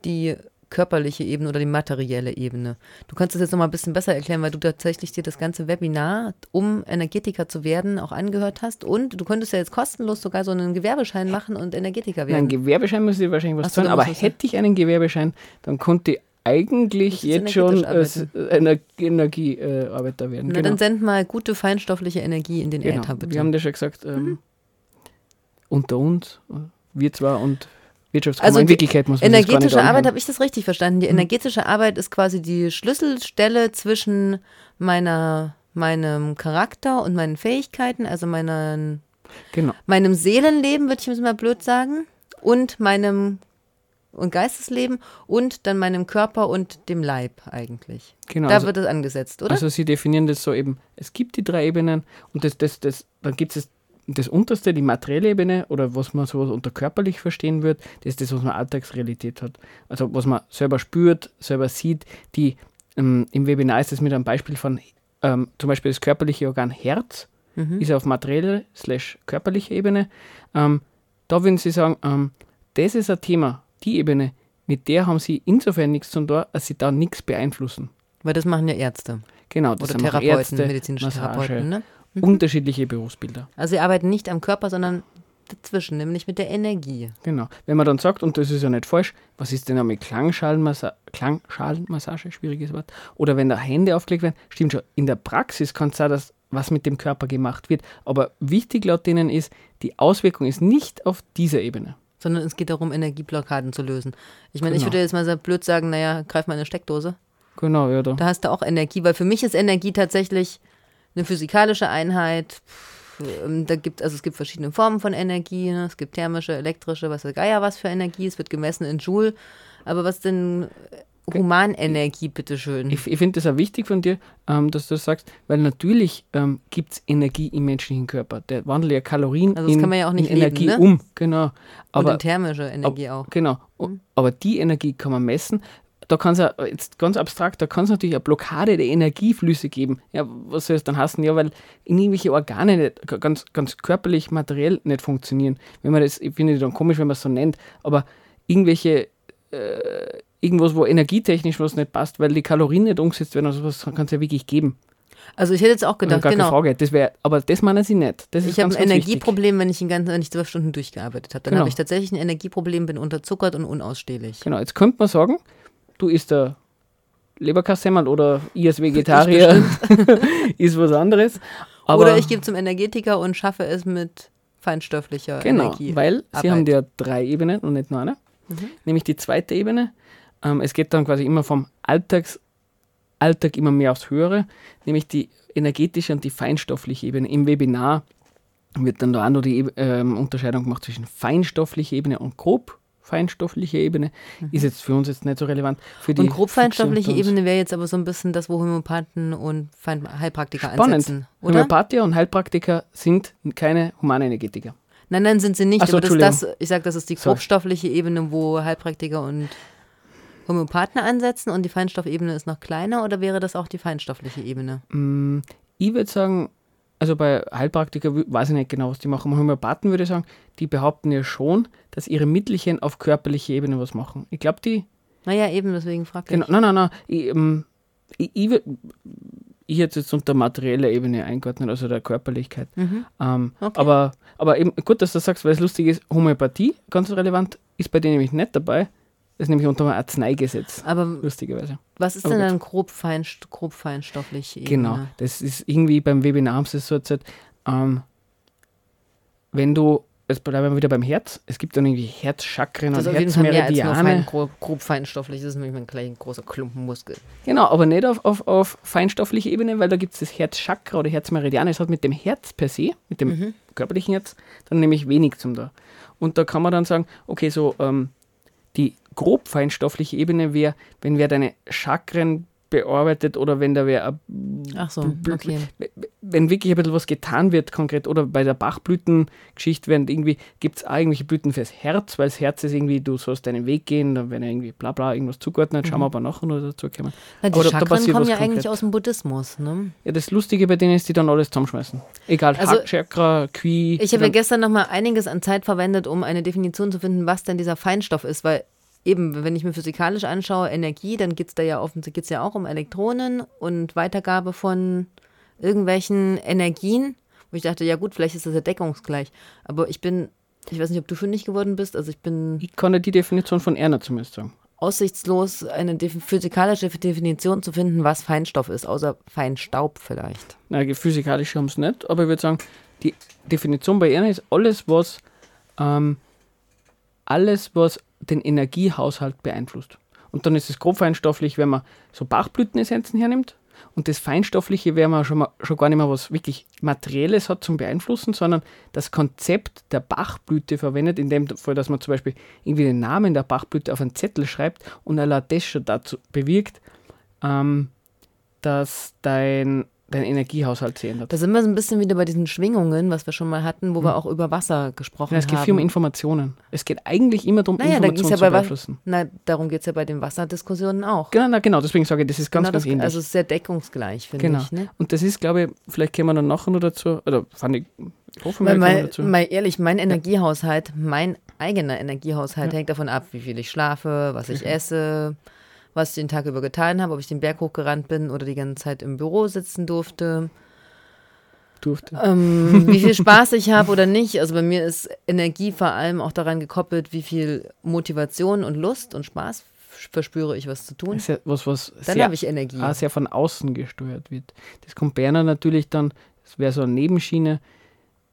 die körperliche Ebene oder die materielle Ebene. Du kannst das jetzt nochmal ein bisschen besser erklären, weil du tatsächlich dir das ganze Webinar, um Energetiker zu werden, auch angehört hast. Und du könntest ja jetzt kostenlos sogar so einen Gewerbeschein machen und Energetiker werden. Nein, Gewerbeschein müsste ich wahrscheinlich was tun, aber hätte ich einen Gewerbeschein, dann konnte ich eigentlich jetzt schon als Ener Energiearbeiter äh, werden. Na, genau. dann send mal gute feinstoffliche Energie in den genau. Äther, bitte. Wir haben das schon gesagt, ähm, unter uns, wir zwar und Wirtschaftskammer. Also in Wirklichkeit muss man energetische Arbeit, habe ich das richtig verstanden? Die hm. energetische Arbeit ist quasi die Schlüsselstelle zwischen meiner, meinem Charakter und meinen Fähigkeiten, also meinen, genau. meinem Seelenleben, würde ich jetzt mal blöd sagen, und meinem und Geistesleben und dann meinem Körper und dem Leib eigentlich. Genau. Da also, wird das angesetzt, oder? Also Sie definieren das so eben, es gibt die drei Ebenen und das, das, das, dann gibt es das unterste, die materielle Ebene oder was man so unter körperlich verstehen wird, das ist das, was man Alltagsrealität hat. Also was man selber spürt, selber sieht. Die, ähm, Im Webinar ist das mit einem Beispiel von ähm, zum Beispiel das körperliche Organ Herz, mhm. ist auf materielle slash körperliche Ebene. Ähm, da würden Sie sagen, ähm, das ist ein Thema, die Ebene, mit der haben Sie insofern nichts zu tun, als Sie da nichts beeinflussen. Weil das machen ja Ärzte. Genau, das Oder Therapeuten, Ärzte, medizinische Massage, Therapeuten, ne? Mhm. Unterschiedliche Berufsbilder. Also sie arbeiten nicht am Körper, sondern dazwischen, nämlich mit der Energie. Genau. Wenn man dann sagt, und das ist ja nicht falsch, was ist denn auch mit Klangschalenmassage, schwieriges Wort, oder wenn da Hände aufgelegt werden, stimmt schon, in der Praxis kann es sein, dass was mit dem Körper gemacht wird. Aber wichtig laut denen ist, die Auswirkung ist nicht auf dieser Ebene. sondern es geht darum, Energieblockaden zu lösen. Ich meine, ich Genau. würde jetzt mal so blöd sagen, naja, greif mal eine Steckdose. Genau, ja, da. Da hast du auch Energie, weil für mich ist Energie tatsächlich eine physikalische Einheit. Ähm, Da gibt, also es gibt verschiedene Formen von Energie. Ne? Es gibt thermische, elektrische, was der Geier was für Energie. Es wird gemessen in Joule. Aber was denn äh, Humanenergie, bitteschön? Ich, ich finde das auch wichtig von dir, ähm, dass du das sagst, weil natürlich ähm, gibt es Energie im menschlichen Körper. Der wandelt ja Kalorien Also das in, kann man ja auch nicht in leben, Energie ne? um. Genau. Und Aber in thermische Energie auch. Genau. Mhm. Aber die Energie kann man messen. Da kann es ja, jetzt ganz abstrakt, da kann es natürlich eine Blockade der Energieflüsse geben. Ja, was soll es dann heißen? Ja, weil irgendwelche Organe nicht, ganz, ganz körperlich, materiell nicht funktionieren. Wenn man das, ich finde das dann komisch, wenn man es so nennt, aber irgendwelche, äh, irgendwas, wo energietechnisch was nicht passt, weil die Kalorien nicht umgesetzt werden, also was kann es ja wirklich geben. Also ich hätte jetzt auch gedacht, gar keine genau. Frage. Das wär, aber das meinen sie nicht. Das Ich habe ein wichtig. Energieproblem, wenn ich, den ganzen, wenn ich zwölf Stunden durchgearbeitet habe. Dann Genau. habe ich tatsächlich ein Energieproblem, bin unterzuckert und unausstehlich. Genau, jetzt könnte man sagen, du isst der Leberkassemmel oder ich als Vegetarier ist was anderes. Aber Oder ich gehe zum Energetiker und schaffe es mit feinstofflicher genau, Energie. weil sie Arbeit. haben ja drei Ebenen und nicht nur eine. Mhm. Nämlich die zweite Ebene. Ähm, es geht dann quasi immer vom Alltags, Alltag immer mehr aufs Höhere, nämlich die energetische und die feinstoffliche Ebene. Im Webinar wird dann da auch noch die ähm, Unterscheidung gemacht zwischen feinstofflicher Ebene und grob feinstoffliche Ebene. Ist jetzt für uns jetzt nicht so relevant. Für die Mhm. Und grobfeinstoffliche. Ebene wäre jetzt aber so ein bisschen das, wo Homöopathen und Heilpraktiker Spannend. ansetzen, oder? Homöopathier und Heilpraktiker sind keine Humanenergetiker. Nein, nein, sind sie nicht. Ach so, aber das, das, ich sage, das ist die Sorry. grobstoffliche Ebene, wo Heilpraktiker und Homöopathen ansetzen und die Feinstoffebene ist noch kleiner oder wäre das auch die feinstoffliche Ebene? Mm, Ich würde sagen, also bei Heilpraktiker weiß ich nicht genau, was die machen. Homöopathen würde ich sagen, die behaupten ja schon, dass ihre Mittelchen auf körperlicher Ebene was machen. Ich glaube, die. Naja, eben, deswegen frage ich. Genau, nein, nein, nein. Ich, ähm, ich, ich, ich hätte es jetzt unter materieller Ebene eingeordnet, also der Körperlichkeit. Mhm. Ähm, Okay. aber, aber eben gut, dass du das sagst, weil es lustig ist, Homöopathie, ganz relevant, ist bei denen nämlich nicht dabei. Das ist nämlich unter einem Arzneigesetz, Aber lustigerweise. was ist Aber denn gut. dann grob, fein, grob feinstoffliche Ebene? Genau, das ist irgendwie beim Webinar haben sie es so erzählt, ähm, wenn du, jetzt bleiben wir wieder beim Herz, es gibt dann irgendwie Herzchakren Das und nur fein, Herzmeridiane. grob, grob feinstofflich. Das ist nämlich ein kleiner großer Klumpenmuskel. Genau, aber nicht auf, auf, auf feinstofflicher Ebene, weil da gibt es das Herzchakra oder Herzmeridian. Es hat mit dem Herz per se, mit dem Mhm. körperlichen Herz, dann nämlich wenig zum da. Und da kann man dann sagen, okay, so ähm, die grob feinstoffliche Ebene wäre, wenn wer deine Chakren bearbeitet oder wenn da wer Ach so, okay. wenn wirklich ein bisschen was getan wird, konkret, oder bei der Bachblütengeschichte, wenn irgendwie, gibt es irgendwelche Blüten fürs Herz, weil das Herz ist irgendwie, du sollst deinen Weg gehen, dann werden irgendwie bla bla irgendwas zugeordnet, schauen wir aber nachher noch dazu kommen. Na, die Aber da- da Chakren passiert kommen ja eigentlich konkret. aus dem Buddhismus. Ne? Ja, das Lustige bei denen ist, die dann alles zusammenschmeißen. Egal, Also, Chakra, Qui. Ich habe ja gestern noch mal einiges an Zeit verwendet, um eine Definition zu finden, was denn dieser Feinstoff ist, weil eben, wenn ich mir physikalisch anschaue, Energie, dann geht es da ja offensichtlich geht's ja auch um Elektronen und Weitergabe von irgendwelchen Energien, wo ich dachte, ja gut, vielleicht ist das ja deckungsgleich. Aber ich bin, ich weiß nicht, ob du fündig geworden bist, also ich bin ich dir die Definition von Erna zumindest sagen. aussichtslos, eine physikalische Definition zu finden, was Feinstoff ist, außer Feinstaub vielleicht. Na, physikalisch haben sie nicht, aber ich würde sagen, die Definition bei Erna ist alles, was ähm, alles, was den Energiehaushalt beeinflusst. Und dann ist es grobfeinstofflich, wenn man so Bachblütenessenzen hernimmt. Und das Feinstoffliche wäre man schon, mal, schon gar nicht mehr was wirklich Materielles hat zum Beeinflussen, sondern das Konzept der Bachblüte verwendet, in dem Fall, dass man zum Beispiel irgendwie den Namen der Bachblüte auf einen Zettel schreibt und allein das schon dazu bewirkt, ähm, dass dein, dein Energiehaushalt ändert. Da sind wir so ein bisschen wieder bei diesen Schwingungen, was wir schon mal hatten, wo wir auch über Wasser gesprochen Ja, es geht haben. viel um Informationen. Es geht eigentlich immer darum, Naja, da Informationen ja zu beeinflussen. Na, darum geht es ja bei den Wasserdiskussionen auch. Genau, na, genau, deswegen sage ich, das ist ganz, Genau ganz das, ähnlich. also es ist sehr deckungsgleich, finde Genau. ich. Ne? Und das ist, glaube ich, vielleicht kommen wir dann nachher noch dazu, oder fand ich, ich hoffe, kommen mal, dazu. mal ehrlich, mein Energiehaushalt, mein eigener Energiehaushalt hängt davon ab, wie viel ich schlafe, was ich esse, was ich den Tag über getan habe, ob ich den Berg hochgerannt bin oder die ganze Zeit im Büro sitzen durfte, durfte. ähm, wie viel Spaß ich habe oder nicht. Also bei mir ist Energie vor allem auch daran gekoppelt, wie viel Motivation und Lust und Spaß verspüre ich, was zu tun. Ja was, was Dann habe ich Energie. auch sehr von außen gesteuert wird. Das kommt bei einer natürlich dann, das wäre so eine Nebenschiene,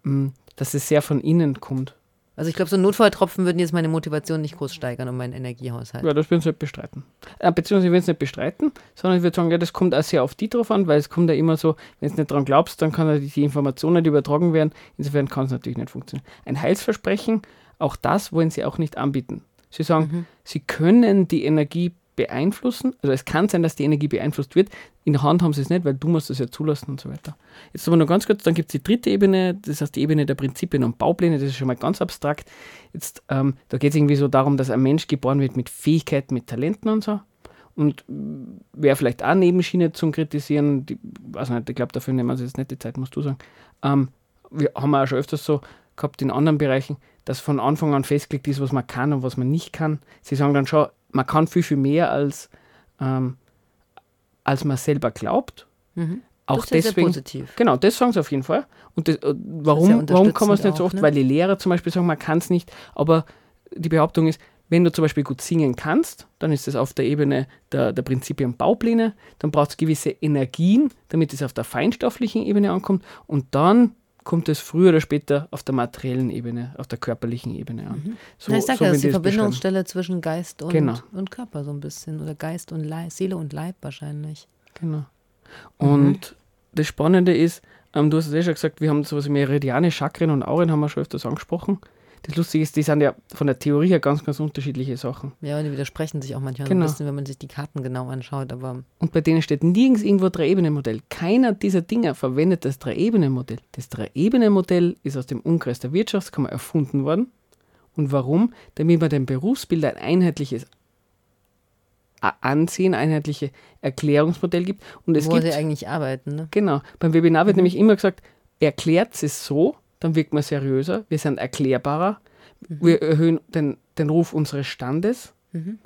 mh, dass es sehr von innen kommt. Also ich glaube, so Notfalltropfen würden jetzt meine Motivation nicht groß steigern um meinen Energiehaushalt. Ja, das würden sie nicht bestreiten. Äh, beziehungsweise würden sie nicht bestreiten, sondern ich würde sagen, ja, das kommt auch sehr auf die drauf an, weil es kommt ja immer so, wenn du nicht dran glaubst, dann kann ja die Information nicht übertragen werden. Insofern kann es natürlich nicht funktionieren. Ein Heilsversprechen, auch das wollen sie auch nicht anbieten. Sie sagen, mhm. sie können die Energie beeinflussen. Also es kann sein, dass die Energie beeinflusst wird. In der Hand haben sie es nicht, weil du musst es ja zulassen und so weiter. Jetzt aber noch ganz kurz, dann gibt es die dritte Ebene, das heißt die Ebene der Prinzipien und Baupläne, das ist schon mal ganz abstrakt. Jetzt, ähm, da geht es irgendwie so darum, dass ein Mensch geboren wird mit Fähigkeiten, mit Talenten und so. Und wäre vielleicht auch Nebenschiene zum Kritisieren, die, weiß nicht, ich glaube, dafür nehmen wir uns jetzt nicht die Zeit, musst du sagen. Ähm, wir haben auch schon öfters so gehabt in anderen Bereichen, dass von Anfang an festgelegt ist, was man kann und was man nicht kann. Sie sagen dann schon, man kann viel, viel mehr, als, ähm, als man selber glaubt. Mhm. Auch das ist deswegen, sehr positiv. Genau, das sagen sie auf jeden Fall. Und das, äh, warum, das warum kann man es nicht so oft? Ne? Weil die Lehrer zum Beispiel sagen, man kann es nicht. Aber die Behauptung ist, wenn du zum Beispiel gut singen kannst, dann ist das auf der Ebene der, der Prinzipien Baupläne. Dann braucht es gewisse Energien, damit es auf der feinstofflichen Ebene ankommt. Und dann kommt es früher oder später auf der materiellen Ebene, auf der körperlichen Ebene an. Mhm. So, Na, ich sage so, ja, das ist die Verbindungsstelle zwischen Geist und, genau. und Körper so ein bisschen. Oder Geist und Leib, Seele und Leib wahrscheinlich. Genau. Und mhm. das Spannende ist, ähm, du hast es ja schon gesagt, wir haben sowas wie Meridiane, Chakren und Auren haben wir schon öfters angesprochen. Das Lustige ist, die sind ja von der Theorie her ganz, ganz unterschiedliche Sachen. Ja, und die widersprechen sich auch manchmal genau. ein bisschen, wenn man sich die Karten genau anschaut. Aber und bei denen steht nirgends irgendwo Drei-Ebenen-Modell. Keiner dieser Dinge verwendet das Drei-Ebenen-Modell. Das Drei-Ebenen-Modell ist aus dem Umkreis der Wirtschaftskammer erfunden worden. Und warum? Damit man dem Berufsbild ein einheitliches Ansehen, einheitliche Erklärungsmodell gibt. Und es Wo gibt, sie eigentlich arbeiten. Ne? Genau. Beim Webinar wird mhm. nämlich immer gesagt, erklärt es so, dann wirkt man seriöser, wir sind erklärbarer, mhm. wir erhöhen den, den Ruf unseres Standes. Mhm.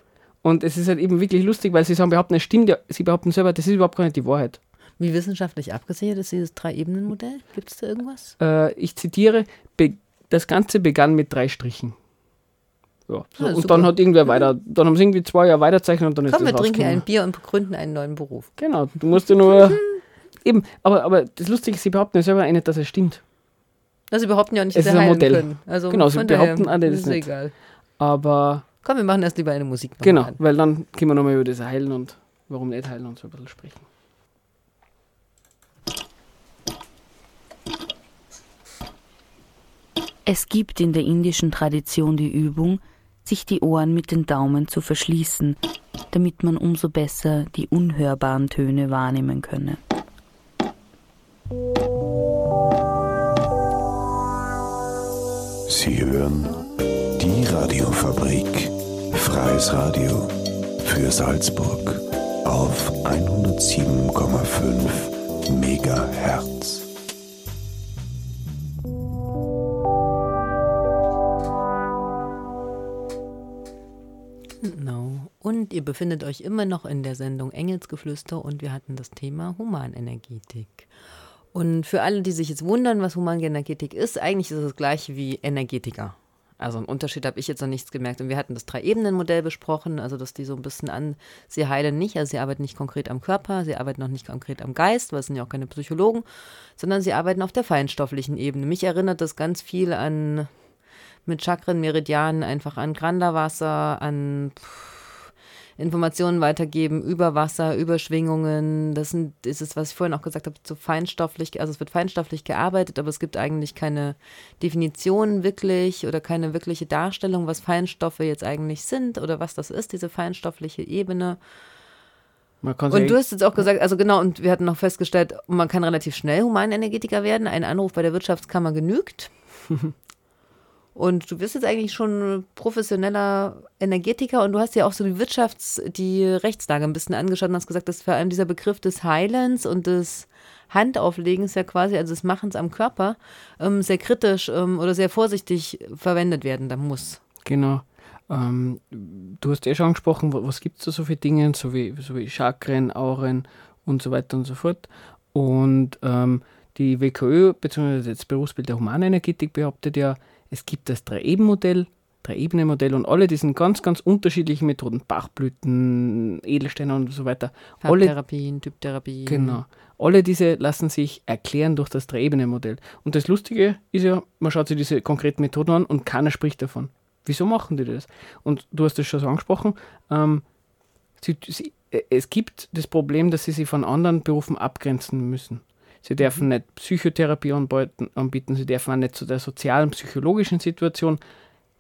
Und es ist halt eben wirklich lustig, weil sie sagen, behaupten, es stimmt ja, sie behaupten selber, das ist überhaupt gar nicht die Wahrheit. Wie wissenschaftlich abgesichert ist dieses Drei-Ebenen-Modell? Gibt es da irgendwas? Äh, ich zitiere, das Ganze begann mit drei Strichen. Ja, so. ah, und dann hat irgendwer weiter, dann haben sie irgendwie zwei Jahre weiterzeichnet und dann Komm, ist das wir trinken ein Bier und begründen einen neuen Beruf. Genau, du musst ja nur, eben, aber, aber das Lustige ist, sie behaupten ja selber nicht, dass es stimmt. Also sie behaupten ja auch nicht, dass sie heilen Modell. können. Also genau, sie behaupten alle das ist nicht. egal. Aber... Komm, wir machen erst lieber eine Musik. Genau, an. weil dann können wir nochmal über das Heilen und warum nicht heilen und so ein bisschen sprechen. Es gibt in der indischen Tradition die Übung, sich die Ohren mit den Daumen zu verschließen, damit man umso besser die unhörbaren Töne wahrnehmen könne. Sie hören die Radiofabrik. Freies Radio für Salzburg auf 107,5 Megahertz. Genau. Und ihr befindet euch immer noch in der Sendung Engelsgeflüster und wir hatten das Thema Humanenergetik. Und für alle, die sich jetzt wundern, was Humanenergetik ist, eigentlich ist es das gleiche wie Energetiker. Also einen Unterschied habe ich jetzt noch nichts gemerkt. Und wir hatten das Drei-Ebenen-Modell besprochen, also dass die so ein bisschen an, sie heilen nicht, also sie arbeiten nicht konkret am Körper, sie arbeiten noch nicht konkret am Geist, weil es sind ja auch keine Psychologen, sondern sie arbeiten auf der feinstofflichen Ebene. Mich erinnert das ganz viel an, mit Chakren, Meridianen, einfach an Grandawasser, an... Pff, Informationen weitergeben über Wasser, über Schwingungen. Das sind, ist es, was ich vorhin auch gesagt habe, so feinstofflich, also es wird feinstofflich gearbeitet, aber es gibt eigentlich keine Definition wirklich oder keine wirkliche Darstellung, was Feinstoffe jetzt eigentlich sind oder was das ist, diese feinstoffliche Ebene. und du hast jetzt auch gesagt, also genau, und wir hatten noch festgestellt, man kann relativ schnell Humanenergetiker werden. Ein Anruf bei der Wirtschaftskammer genügt. Und du bist jetzt eigentlich schon professioneller Energetiker und du hast ja auch so die Wirtschafts-, die Rechtslage ein bisschen angeschaut und hast gesagt, dass vor allem dieser Begriff des Heilens und des Handauflegens ja quasi, also des Machens am Körper, ähm, sehr kritisch ähm, oder sehr vorsichtig verwendet werden da muss. Genau. Ähm, du hast ja schon angesprochen, was gibt es da so für Dinge, so wie, so wie Chakren, Auren und so weiter und so fort. Und ähm, die WKÖ, beziehungsweise das Berufsbild der Humanenergetik, behauptet ja, es gibt das Drei-Eben-Modell, Drei-Ebene-Modell und alle diesen ganz, ganz unterschiedlichen Methoden, Bachblüten, Edelsteine und so weiter. Alle, Farbtherapien, Typtherapien. genau. Alle diese lassen sich erklären durch das Drei-Ebene-Modell. Und das Lustige ist ja, man schaut sich diese konkreten Methoden an und keiner spricht davon. Wieso machen die das? Und du hast das schon so angesprochen. Ähm, sie, sie, äh, es gibt das Problem, dass sie sich von anderen Berufen abgrenzen müssen. Sie dürfen nicht Psychotherapie anbieten, sie dürfen auch nicht zu der sozialen, psychologischen Situation.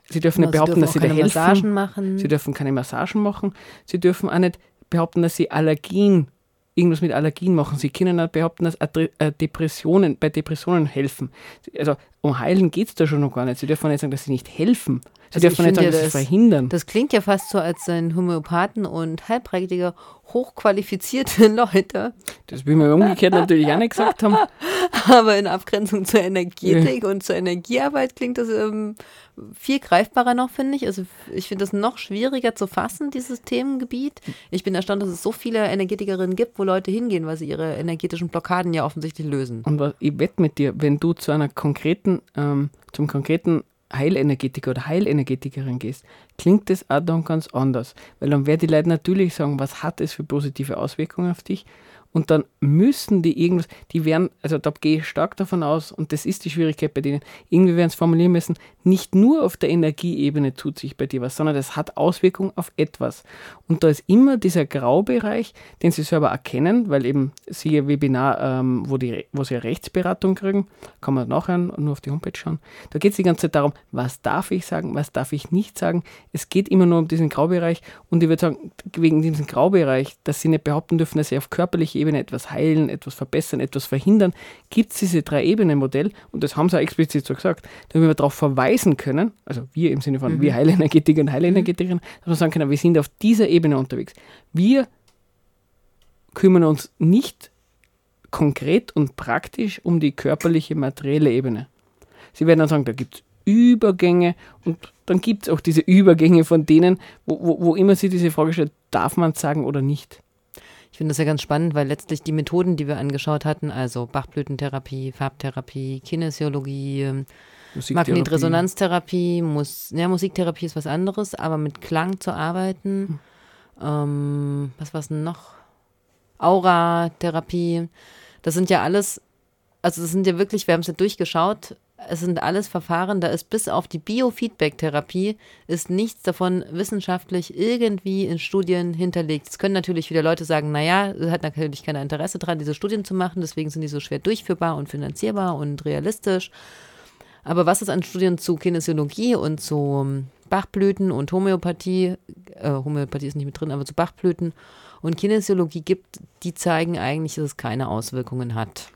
Sie dürfen nicht Genau, behaupten, dass sie auch da keine helfen. Massagen machen. Sie dürfen keine Massagen machen. Sie dürfen auch nicht behaupten, dass sie Allergien, irgendwas mit Allergien machen. Sie können auch behaupten, dass äh, Depressionen, bei Depressionen helfen. Also um Heilen geht es da schon noch gar nicht. Sie dürfen nicht sagen, dass sie nicht helfen. Sie Also dürfen nicht sagen, dass ja, sie das- verhindern. Das klingt ja fast so, als seien Homöopathen und Heilpraktiker hochqualifizierte Leute, Das will man umgekehrt natürlich auch nicht gesagt haben. aber in Abgrenzung zur Energetik und zur Energiearbeit klingt das ähm, viel greifbarer noch, finde ich. Also ich finde das noch schwieriger zu fassen, dieses Themengebiet. Ich bin erstaunt, dass es so viele Energetikerinnen gibt, wo Leute hingehen, weil sie ihre energetischen Blockaden ja offensichtlich lösen. Und was, ich wette mit dir, wenn du zu einer konkreten, ähm, zum konkreten Heilenergetiker oder Heilenergetikerin gehst, klingt das auch dann ganz anders. Weil dann werden die Leute natürlich sagen, was hat es für positive Auswirkungen auf dich? Und dann müssen die irgendwas, die werden, also da gehe ich stark davon aus, und das ist die Schwierigkeit bei denen, irgendwie werden es formulieren müssen, nicht nur auf der Energieebene tut sich bei dir was, sondern das hat Auswirkungen auf etwas. Und da ist immer dieser Graubereich, den sie selber erkennen, weil eben siehe Webinar, ähm, wo, die, wo sie Rechtsberatung kriegen, kann man nachher nur auf die Homepage schauen. Da geht es die ganze Zeit darum, was darf ich sagen, was darf ich nicht sagen. Es geht immer nur um diesen Graubereich und ich würde sagen, wegen diesem Graubereich, dass sie nicht behaupten dürfen, dass sie auf körperlicher Ebene etwas heilen, etwas verbessern, etwas verhindern, gibt es diese Drei-Ebenen-Modell und das haben sie auch explizit so gesagt, damit wir darauf verweisen können, also wir im Sinne von wir Heilenergetiker und Heilenergetikerinnen, dass wir sagen können, wir sind auf dieser Ebene unterwegs. Wir kümmern uns nicht konkret und praktisch um die körperliche, materielle Ebene. Sie werden dann sagen, da gibt es Übergänge und dann gibt es auch diese Übergänge von denen, wo, wo, wo immer sie diese Frage stellt, darf man es sagen oder nicht? Ich finde das ja ganz spannend, weil letztlich die Methoden, die wir angeschaut hatten, also Bachblütentherapie, Farbtherapie, Kinesiologie. Magnetresonanztherapie, Mus ja, Musiktherapie ist was anderes, aber mit Klang zu arbeiten. Ähm, was war es denn noch? Aura-Therapie. Das sind ja alles, also das sind ja wirklich, wir haben es ja durchgeschaut, es sind alles Verfahren, da ist bis auf die Biofeedback-Therapie ist nichts davon wissenschaftlich irgendwie in Studien hinterlegt. Es können natürlich wieder Leute sagen, naja, hat natürlich keiner Interesse daran, diese Studien zu machen, deswegen sind die so schwer durchführbar und finanzierbar und realistisch. Aber was es an Studien zu Kinesiologie und zu ähm, Bachblüten und Homöopathie, äh, Homöopathie ist nicht mit drin, aber zu Bachblüten und Kinesiologie gibt, die zeigen eigentlich, dass es keine Auswirkungen hat.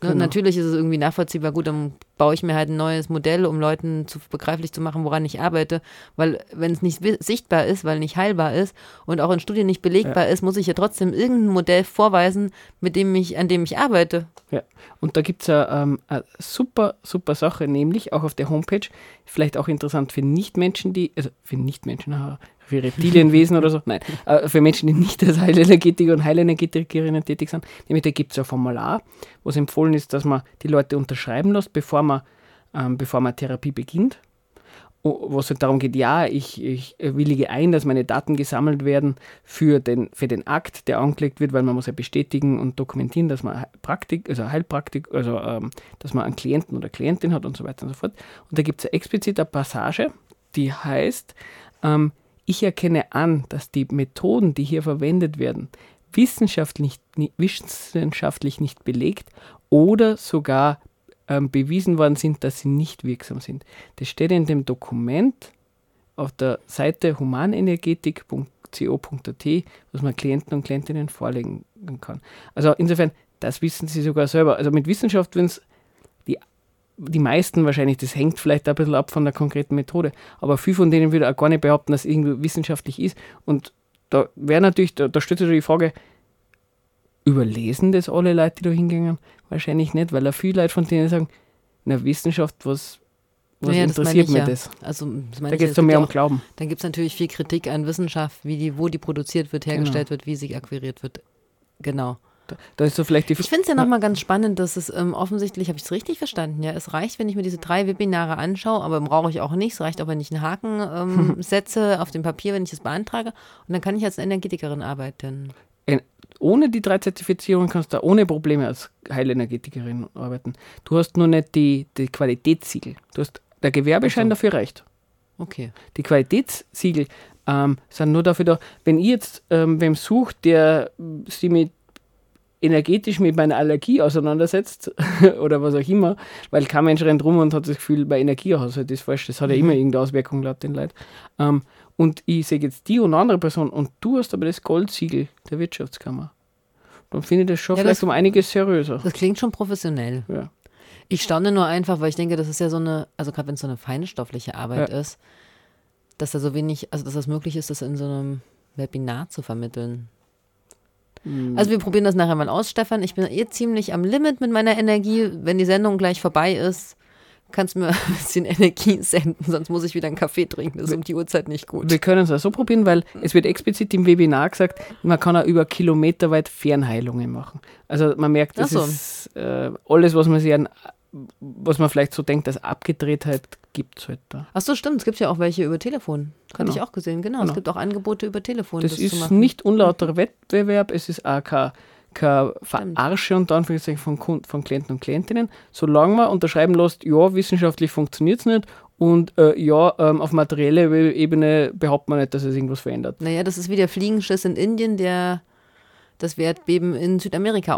Genau. Natürlich ist es irgendwie nachvollziehbar, gut, dann baue ich mir halt ein neues Modell, um Leuten zu begreiflich zu machen, woran ich arbeite. Weil wenn es nicht sichtbar ist, weil nicht heilbar ist und auch in Studien nicht belegbar ist, muss ich ja trotzdem irgendein Modell vorweisen, mit dem ich, an dem ich arbeite. Ja, und da gibt es eine, ähm, eine super, super Sache, nämlich auch auf der Homepage, vielleicht auch interessant für Nichtmenschen, die, also für Nichtmenschen, für Reptilienwesen oder so, nein, äh, für Menschen, die nicht als Heilenergetiker und Heilenergetikerinnen tätig sind, nämlich da gibt es ein Formular, wo es empfohlen ist, dass man die Leute unterschreiben lässt, bevor man, ähm, bevor man Therapie beginnt. Wo es halt darum geht, ja, ich, ich willige ein, dass meine Daten gesammelt werden für den, für den Akt, der angelegt wird, weil man muss ja bestätigen und dokumentieren, dass man Praktik, also Heilpraktik, also ähm, dass man einen Klienten oder Klientin hat und so weiter und so fort. Und da gibt es explizit eine Passage, die heißt, ähm, ich erkenne an, dass die Methoden, die hier verwendet werden, wissenschaftlich, wissenschaftlich nicht belegt oder sogar ähm, bewiesen worden sind, dass sie nicht wirksam sind. Das steht in dem Dokument auf der Seite humanenergetik.co.at, was man Klienten und Klientinnen vorlegen kann. Also insofern, das wissen sie sogar selber. Also mit Wissenschaft, wenn es die meisten wahrscheinlich, das hängt vielleicht ein bisschen ab von der konkreten Methode, aber viel von denen würde auch gar nicht behaupten, dass es irgendwie wissenschaftlich ist. Und da wäre natürlich, da, da stellt sich die Frage, überlesen das alle Leute, die da hingehen? Wahrscheinlich nicht, weil auch viele Leute von denen sagen, na Wissenschaft, was, was Naja, interessiert mich ja. das? Also, das Da geht es doch mehr um Glauben. Dann gibt es natürlich viel Kritik an Wissenschaft, wie die, wo die produziert wird, hergestellt wird, wie sie akquiriert wird. Genau. Da, ist so vielleicht die Ich finde es ja nochmal ganz spannend, dass es ähm, offensichtlich, habe ich es richtig verstanden, ja, es reicht, wenn ich mir diese drei Webinare anschaue, aber brauche ich auch nicht. Es reicht auch, wenn ich einen Haken ähm, setze auf dem Papier, wenn ich es beantrage. Und dann kann ich als Energetikerin arbeiten. Ein- ohne die drei Zertifizierungen kannst du ohne Probleme als Heilenergetikerin arbeiten. Du hast nur nicht die, die Qualitätssiegel. Du hast, der Gewerbeschein Ach so. dafür reicht. Okay. Die Qualitätssiegel ähm, sind nur dafür da, wenn ich jetzt ähm, wem sucht, der äh, sich mit energetisch mit meiner Allergie auseinandersetzt oder was auch immer, weil kein Mensch rennt rum und hat das Gefühl, bei Energiehaushalt ist falsch, das hat ja immer irgendeine Auswirkung laut den Leuten. Ähm, und ich sehe jetzt die und eine andere Person und du hast aber das Goldsiegel der Wirtschaftskammer. Dann finde ich das schon Ja, vielleicht das- um einiges seriöser. Das klingt schon professionell. Ja. Ich staune nur einfach, weil ich denke, das ist ja so eine, also gerade wenn es so eine feinstoffliche Arbeit Ja. ist, dass da so wenig, also dass das möglich ist, das in so einem Webinar zu vermitteln. Mhm. Also wir probieren das nachher mal aus, Stefan. Ich bin eh ziemlich am Limit mit meiner Energie. Wenn die Sendung gleich vorbei ist, kannst du mir ein bisschen Energie senden, sonst muss ich wieder einen Kaffee trinken. Das ist um die Uhrzeit nicht gut. Wir können es auch so probieren, weil es wird explizit im Webinar gesagt, man kann auch über Kilometer weit Fernheilungen machen. Also man merkt, das so. ist äh, alles, was man sich an, was man vielleicht so denkt, als Abgedrehtheit gibt es halt da. Ach so, stimmt. Es gibt ja auch welche über Telefon. Hatte Genau. ich auch gesehen. Genau. Genau. Es gibt auch Angebote über Telefon. Das zu ist nicht unlauterer Wettbewerb, es ist auch kein, kein Verarsche und Anführungszeichen von, Kunden, von Klienten und Klientinnen. Solange man unterschreiben lässt, ja, wissenschaftlich funktioniert es nicht und äh, ja, ähm, auf materieller Ebene behauptet man nicht, dass es irgendwas verändert. Naja, das ist wie der Fliegenschiss in Indien, der das Erdbeben in Südamerika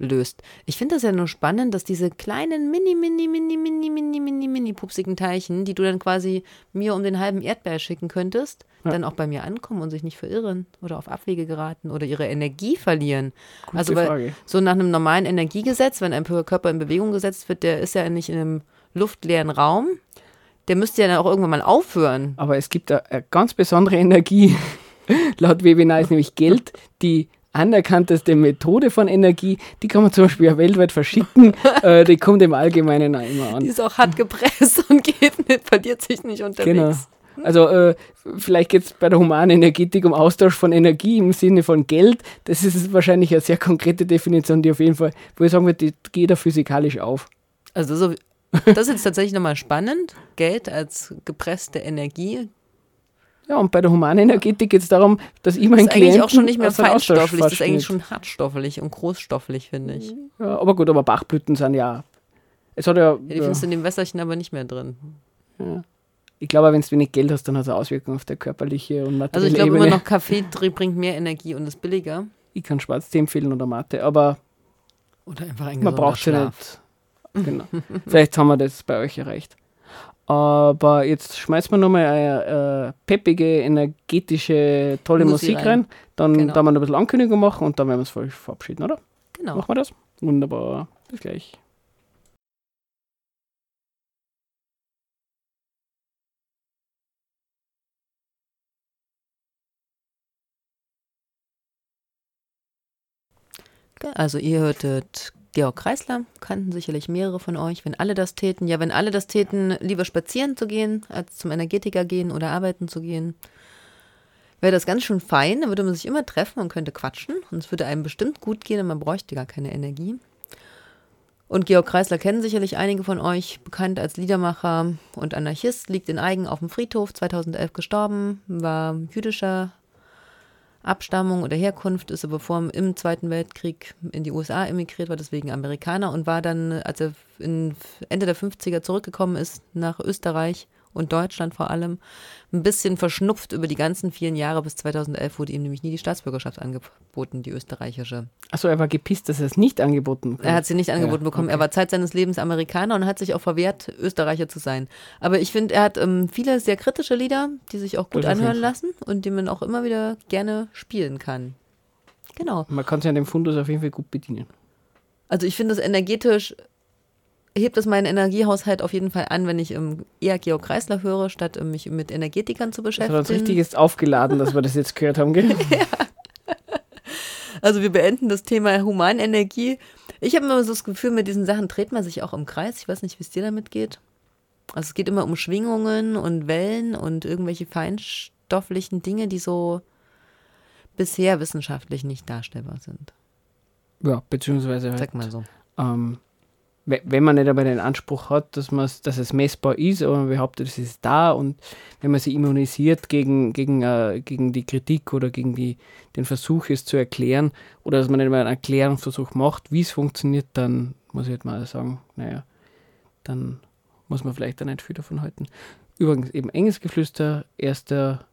auslöst. Ich finde das ja nur spannend, dass diese kleinen mini, mini, mini, mini, mini, mini, mini pupsigen Teilchen, die du dann quasi mir um den halben Erdbeer schicken könntest, Ja. dann auch bei mir ankommen und sich nicht verirren oder auf Abwege geraten oder ihre Energie verlieren. Gute also weil Frage. so nach einem normalen Energiegesetz, wenn ein Körper in Bewegung gesetzt wird, der ist ja nicht in einem luftleeren Raum. Der müsste ja dann auch irgendwann mal aufhören. Aber es gibt eine, eine ganz besondere Energie, laut Webinar ist nämlich Geld, die anerkannteste Methode von Energie, die kann man zum Beispiel auch weltweit verschicken, äh, die kommt im Allgemeinen auch immer Die an. ist auch hart gepresst und geht nicht, verliert sich nicht unterwegs. Genau. Also äh, vielleicht geht es bei der humanen Energetik um Austausch von Energie im Sinne von Geld. Das ist wahrscheinlich eine sehr konkrete Definition, die auf jeden Fall, wo ich sagen würde, die geht da physikalisch auf. Also so, das ist jetzt tatsächlich nochmal spannend. Geld als gepresste Energie. Ja, und bei der humanen Energetik geht es darum, dass ich Das meinen ist eigentlich Klienten auch schon nicht mehr feinstofflich, das ist eigentlich schon hartstofflich und großstofflich, finde ich. Ja, aber gut, aber Bachblüten sind ja. Es hat ja. Ja, die ja, findest du in dem Wässerchen aber nicht mehr drin. ja. Ich glaube, wenn du wenig Geld hast, dann hat es eine Auswirkung auf der körperliche und materielle Also ich glaube immer noch, Kaffee bringt mehr Energie und ist billiger. ich kann Schwarztee empfehlen oder Mate, aber Oder einfach ein man braucht sie nicht. Genau. Vielleicht haben wir das bei euch erreicht. Aber jetzt schmeißen wir nochmal eine äh, peppige, energetische, tolle Musik Musik rein. rein. Dann Genau. da wir noch ein bisschen Ankündigung machen und dann werden wir es voll verabschieden, oder? Genau. Machen wir das? Wunderbar. Bis gleich. Also ihr hörtet Georg Kreisler, kannten sicherlich mehrere von euch. Wenn alle das täten, ja, wenn alle das täten, lieber spazieren zu gehen, als zum Energetiker gehen oder arbeiten zu gehen, wäre das ganz schön fein. Da würde man sich immer treffen und könnte quatschen. Und es würde einem bestimmt gut gehen und man bräuchte gar keine Energie. Und Georg Kreisler kennen sicherlich einige von euch, bekannt als Liedermacher und Anarchist, liegt in Eigen auf dem Friedhof, 2011 gestorben, war jüdischer Abstammung oder Herkunft, ist aber vor im Zweiten Weltkrieg in die USA emigriert, war deswegen Amerikaner und war dann, als er Ende der 50er zurückgekommen ist nach Österreich und Deutschland vor allem, ein bisschen verschnupft über die ganzen vielen Jahre. Bis 2011 wurde ihm nämlich nie die Staatsbürgerschaft angeboten, die österreichische. Achso, er war gepisst, dass er es nicht angeboten bekommt. Er hat sie nicht angeboten Ja, bekommen. okay. Er war Zeit seines Lebens Amerikaner und hat sich auch verwehrt, Österreicher zu sein. Aber ich finde, er hat ähm, viele sehr kritische Lieder, die sich auch gut Das anhören lassen und die man auch immer wieder gerne spielen kann. Genau. Man kann sich an dem Fundus auf jeden Fall gut bedienen. Also ich finde das energetisch, hebt es meinen Energiehaushalt auf jeden Fall an, wenn ich ähm, eher Georg Kreisler höre, statt ähm, mich mit Energetikern zu Das hat uns beschäftigen. richtig jetzt aufgeladen, dass wir das jetzt gehört haben, gell? Also wir beenden das Thema Humanenergie. Ich habe immer so das Gefühl, mit diesen Sachen dreht man sich auch im Kreis. Ich weiß nicht, wie es dir damit geht. Also es geht immer um Schwingungen und Wellen und irgendwelche feinstofflichen Dinge, die so bisher wissenschaftlich nicht darstellbar sind. Ja, beziehungsweise halt, Sag mal so. ähm, wenn man nicht aber den Anspruch hat, dass, dass es messbar ist, aber man behauptet, es ist da und wenn man sich immunisiert gegen, gegen, äh, gegen die Kritik oder gegen die, den Versuch, es zu erklären, oder dass man nicht mal einen Erklärungsversuch macht, wie es funktioniert, dann muss ich halt mal sagen, naja, dann muss man vielleicht da nicht viel davon halten. Übrigens eben Engelsgeflüster, erster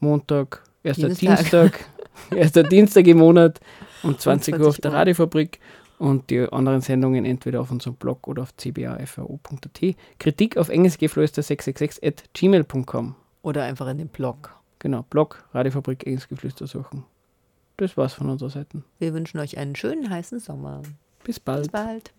Montag, erster Dienstag. Erster Dienstag im Monat um 20 Uhr auf 20 der. Radiofabrik und die anderen Sendungen entweder auf unserem Blog oder auf cbafro.at. Kritik auf engelsgeflüster666 at gmail.com. Oder einfach in den Blog. Genau, Blog, Radiofabrik, Engelsgeflüster suchen. Das war's von unserer Seite. Wir wünschen euch einen schönen heißen Sommer. Bis bald. Bis bald.